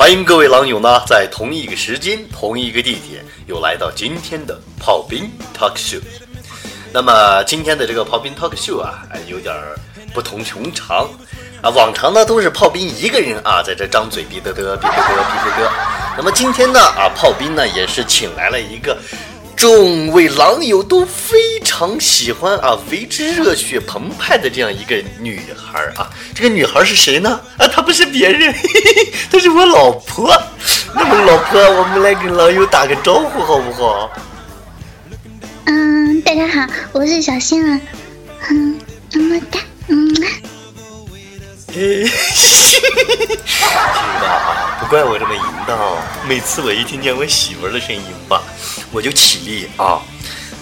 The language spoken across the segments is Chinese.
欢迎各位狼友呢，在同一个时间、同一个地点，又来到今天的炮兵 talk show。那么今天的这个炮兵 talk show 啊，哎，有点儿不同寻常啊。往常呢都是炮兵一个人啊，在这张嘴逼嘚嘚、逼嘚嘚、逼嘚嘚。那么今天呢啊，炮兵呢也是请来了一个众位狼友都非常喜欢啊，为之热血澎湃的这样一个女孩啊。这个女孩是谁呢？啊，她不是别人，嘿嘿嘿，她是我老婆。那么老婆，我们来跟狼友打个招呼好不好？嗯，大家好，我是小仙儿，嗯，么么哒，嗯，嘿，听到啊，不怪我这么淫荡，每次我一听见我媳妇儿的声音吧，我就起立啊。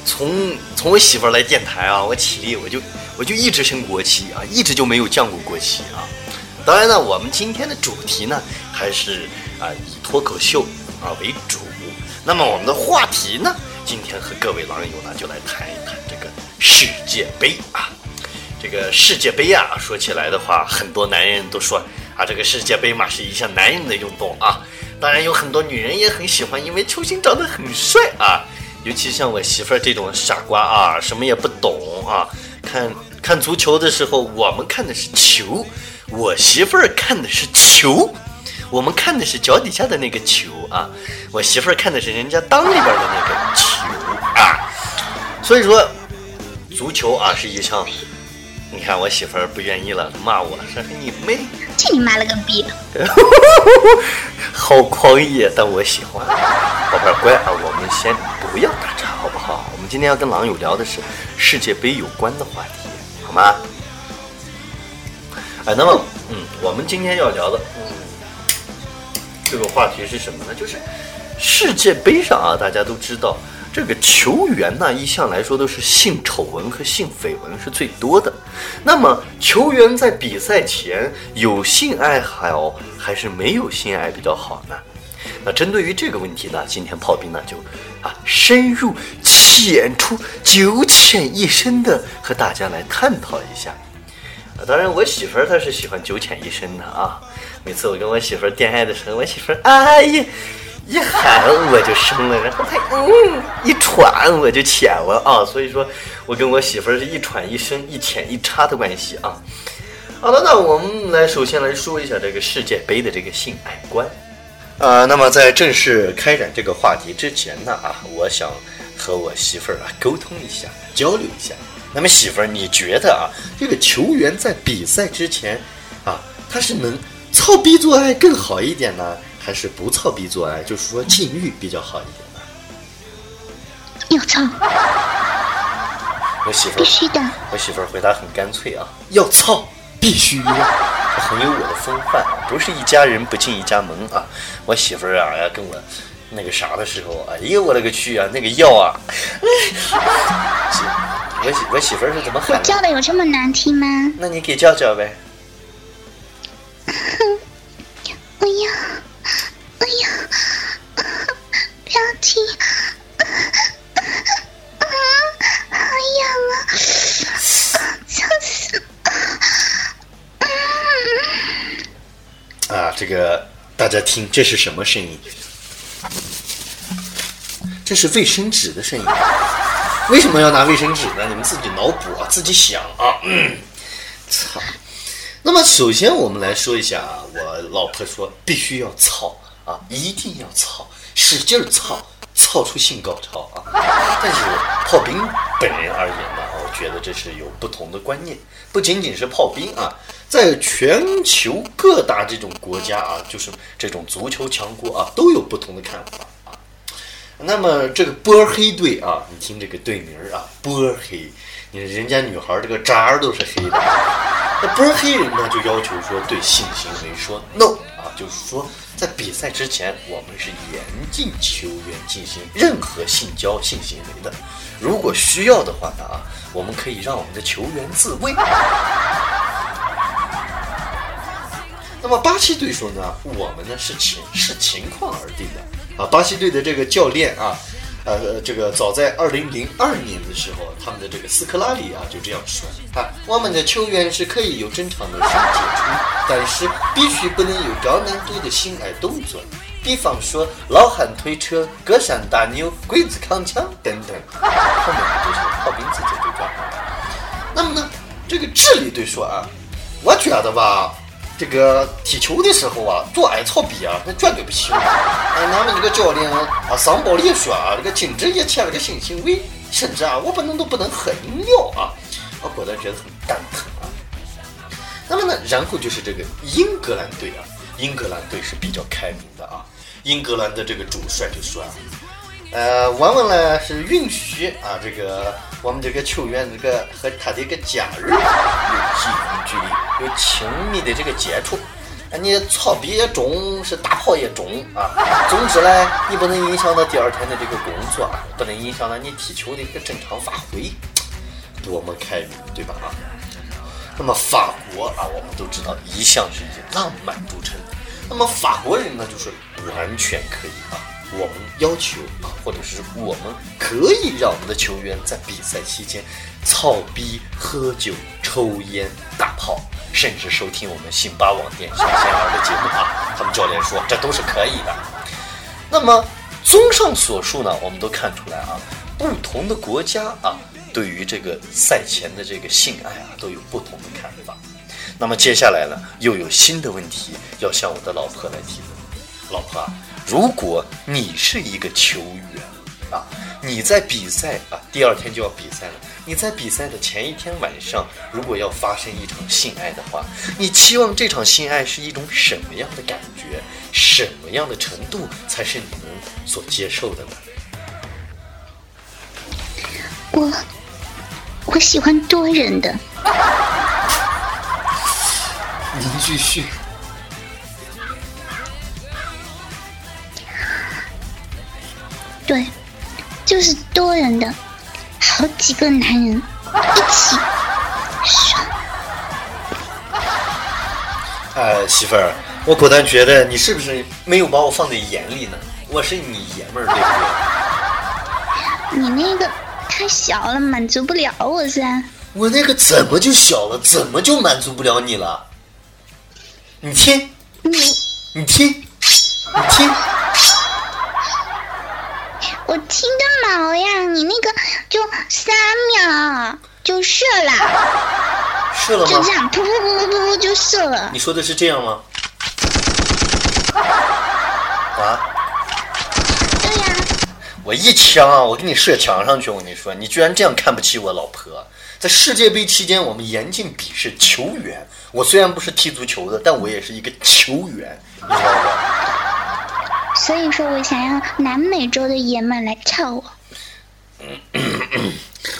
从从我媳妇儿来电台啊，我起立我就我就一直升国旗啊，一直就没有降过国旗啊。当然呢，我们今天的主题呢还是啊以脱口秀啊为主。那么我们的话题呢，今天和各位狼友呢就来谈一谈这个世界杯啊。这个世界杯啊，说起来的话，很多男人都说啊，这个世界杯嘛是一项男人的运动啊。当然有很多女人也很喜欢，因为球星长得很帅啊。尤其像我媳妇儿这种傻瓜啊，什么也不懂啊，看看足球的时候，我们看的是球，我媳妇儿看的是球，我们看的是脚底下的那个球啊，我媳妇儿看的是人家裆里边的那个球啊。所以说，足球啊是一项，你看我媳妇儿不愿意了，骂我说你妹。去你妈了个逼！好狂野，但我喜欢。宝贝儿乖啊，我们先不要打岔，好不好？我们今天要跟狼友聊的是世界杯有关的话题，好吗？哎，那么，嗯，我们今天要聊的，嗯，这个话题是什么呢？就是世界杯上啊，大家都知道，这个球员呢，一向来说都是性丑闻和性绯闻是最多的。那么，球员在比赛前有性爱好还是没有性爱比较好呢？那针对于这个问题呢，今天炮兵呢就啊深入浅出、九浅一深的和大家来探讨一下。啊，当然我媳妇儿她是喜欢九浅一深的啊。每次我跟我媳妇儿恋爱的时候，我媳妇儿哎呀一喊我就生了，然后他嗯一喘我就浅了啊。所以说我跟我媳妇儿是一喘一深、一浅一插的关系啊。好了，那我们来首先来说一下这个世界杯的这个性爱观。呃，那么在正式开展这个话题之前呢，啊，我想和我媳妇儿啊沟通一下，交流一下。那么媳妇儿，你觉得啊，这个球员在比赛之前啊，他是能操逼做爱更好一点呢，还是不操逼做爱，就是说禁欲比较好一点吧？要操，我媳妇儿必须的。我媳妇儿回答很干脆啊，要操，必须要，这很有我的风范，不是一家人不进一家门啊。我媳妇儿啊要跟我那个啥的时候，哎呦我勒个去啊，那个要啊，我媳我媳妇儿是怎么我喊的？叫的有这么难听吗？那你给叫叫呗。这个大家听，这是什么声音？这是卫生纸的声音。为什么要拿卫生纸呢？你们自己脑补啊，自己想啊。操。那么首先我们来说一下，我老婆说必须要操啊，一定要操，使劲儿操，操出性高潮啊。但是炮兵本人而言，觉得这是有不同的观念，不仅仅是炮兵啊，在全球各大这种国家啊，就是这种足球强国啊，都有不同的看法啊。那么这个波黑队啊，你听这个队名啊，波黑，你人家女孩这个渣都是黑的。那波黑人呢就要求说对性行为说 no 啊，就是说在比赛之前，我们是严禁球员进行任何性交性行为的。如果需要的话呢啊，我们可以让我们的球员自慰。那么巴西队说呢，我们呢是情视情况而定的啊。巴西队的这个教练啊，呃，这个早在二零零二年的时候，他们的这个斯科拉里啊就这样说啊，我们的球员是可以有正常的性接触，但是必须不能有高难度的性爱动作，比方说老汉推车、隔山打牛、鬼子扛枪等等。后面就是炮兵子这个状况。那么呢，这个智力对说啊，我觉得吧。这个踢球的时候啊，做爱操逼啊，那绝对不行。哎，咱们这个教练啊，桑保利说啊，这个禁止一切这个性行为，甚至啊，我不能都不能喝饮料啊。我果断觉得很蛋疼啊。那么呢，然后就是这个英格兰队啊，英格兰队是比较开明的啊。英格兰的这个主帅就说啊，呃，我们呢是允许啊，这个。我们这个球员，这个和他的一个家人有近距离、有亲密的这个接触，啊，你操逼也中，是大炮也中啊。总之呢，你不能影响到第二天的这个工作啊，不能影响到你踢球的一个正常发挥，多么开明，对吧？啊。那么法国啊，我们都知道一向是以浪漫著称，那么法国人呢，就是完全可以啊。我们要求啊，或者是我们可以让我们的球员在比赛期间操逼、喝酒、抽烟、打炮，甚至收听我们辛巴网店小仙儿的节目啊。他们教练说这都是可以的。那么，综上所述呢，我们都看出来啊，不同的国家啊，对于这个赛前的这个性爱啊，都有不同的看法。那么接下来呢，又有新的问题要向我的老婆来提问，老婆。如果你是一个球员啊，你在比赛啊，第二天就要比赛了。你在比赛的前一天晚上，如果要发生一场性爱的话，你期望这场性爱是一种什么样的感觉？什么样的程度才是你们所接受的呢？我我喜欢多人的。您继续。对，就是多人的，好几个男人一起爽。哎，媳妇儿，我果断觉得你是不是没有把我放在眼里呢？我是你爷们儿，对不对？你那个太小了，满足不了我噻。我那个怎么就小了？怎么就满足不了你了？你听，你你听，你听。我听个毛呀！你那个就三秒就射了，射了吗？就这样，噗噗噗噗噗就射了。你说的是这样吗？啊？我一枪啊！我给你射墙上去！我跟你说，你居然这样看不起我老婆！在世界杯期间，我们严禁鄙视球员。我虽然不是踢足球的，但我也是一个球员，你知道吧？所以说我想要南美洲的爷们来操我。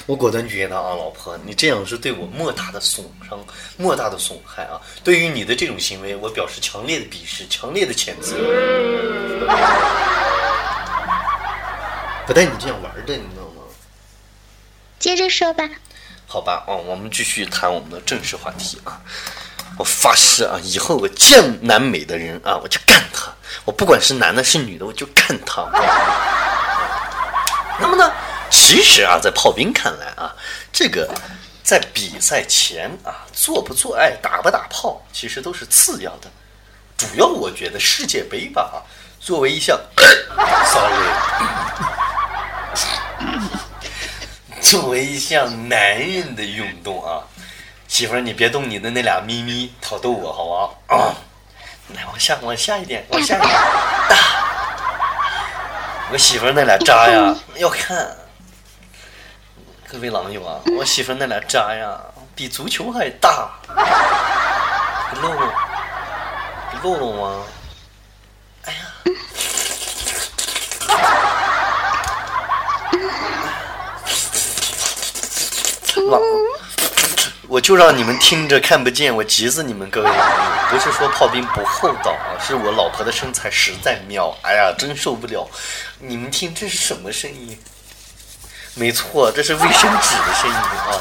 我果断觉得啊，老婆，你这样是对我莫大的损伤，莫大的损害啊！对于你的这种行为，我表示强烈的鄙视，强烈的谴责。不带你这样玩的，你知道吗？接着说吧。好吧，哦，我们继续谈我们的正式话题啊。我发誓啊，以后我见南美的人啊，我就干他。我不管是男的，是女的，我就干他。那么呢，其实啊，在炮兵看来啊，这个在比赛前啊，做不做爱、打不打炮，其实都是次要的。主要我觉得世界杯吧，啊，作为一项，sorry，作为一项男人的运动啊。媳妇儿，你别动你的那俩咪咪，讨逗我好不好？啊，来往下，往下一点，往下一点。大，我媳妇儿那俩渣呀，要看。各位狼友啊，我媳妇儿那俩渣呀，比足球还大。露露，露露吗？老。我就让你们听着看不见，我急死你们各位网友！不是说炮兵不厚道啊，是我老婆的身材实在妙，哎呀，真受不了！你们听这是什么声音？没错，这是卫生纸的声音啊。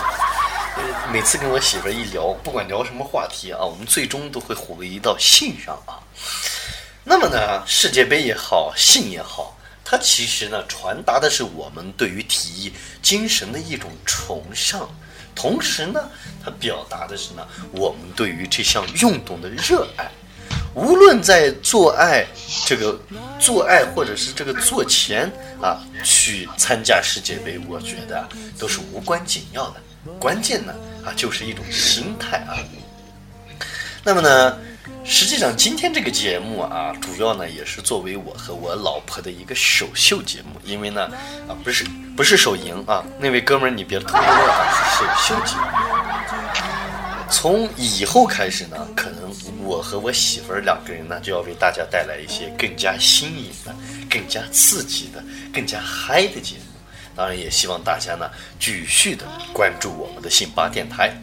每次跟我媳妇一聊，不管聊什么话题啊，我们最终都会回到性上啊。那么呢，世界杯也好，性也好，它其实呢，传达的是我们对于体育精神的一种崇尚，同时呢，它表达的是呢，我们对于这项运动的热爱。无论在做爱这个做爱，或者是这个做前啊，去参加世界杯，我觉得都是无关紧要的。关键呢啊，就是一种心态啊。那么呢，实际上今天这个节目啊，主要呢也是作为我和我老婆的一个首秀节目，因为呢啊，不是不是首赢啊，那位哥们儿你别偷摸啊，是首秀节目。从以后开始呢，可能我和我媳妇儿两个人呢，就要为大家带来一些更加新颖的、更加刺激的、更加嗨的节目。当然也希望大家呢继续的关注我们的信巴电台。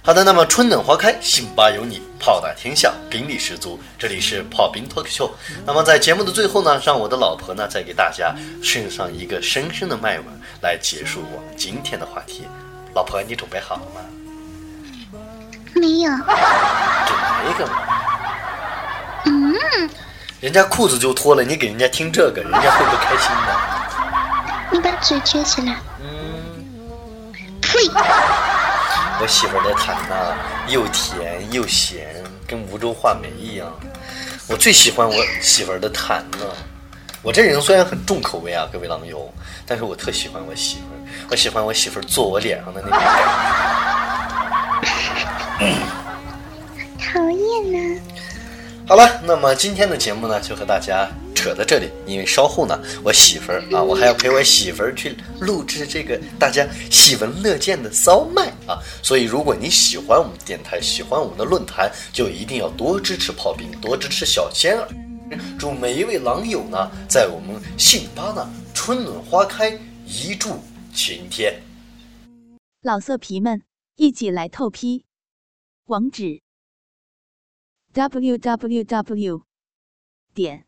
好的，那么春暖花开，辛巴有你，炮打天下，兵力十足。这里是炮兵脱口秀。那么在节目的最后呢，让我的老婆呢再给大家献上一个深深的麦吻，来结束我们今天的话题。老婆，你准备好了吗？没有。给来一个嘛。嗯。人家裤子就脱了，你给人家听这个，人家会不开心的。你把嘴撅起来。嗯。呸！我媳妇儿的痰呐，又甜又咸，跟梧州话梅一样。我最喜欢我媳妇儿的痰了。我这人虽然很重口味啊，各位狼友，但是我特喜欢我媳妇儿。我喜欢我媳妇儿坐我脸上的那种感觉。讨厌呢。好了，那么今天的节目呢，就和大家。扯到这里，因为稍后呢，我媳妇儿啊，我还要陪我媳妇儿去录制这个大家喜闻乐见的骚麦啊，所以如果你喜欢我们电台，喜欢我们的论坛，就一定要多支持炮兵，多支持小仙儿。祝每一位狼友呢，在我们信巴呢春暖花开，一柱擎天。老色皮们，一起来透批，网址：w w w. 点。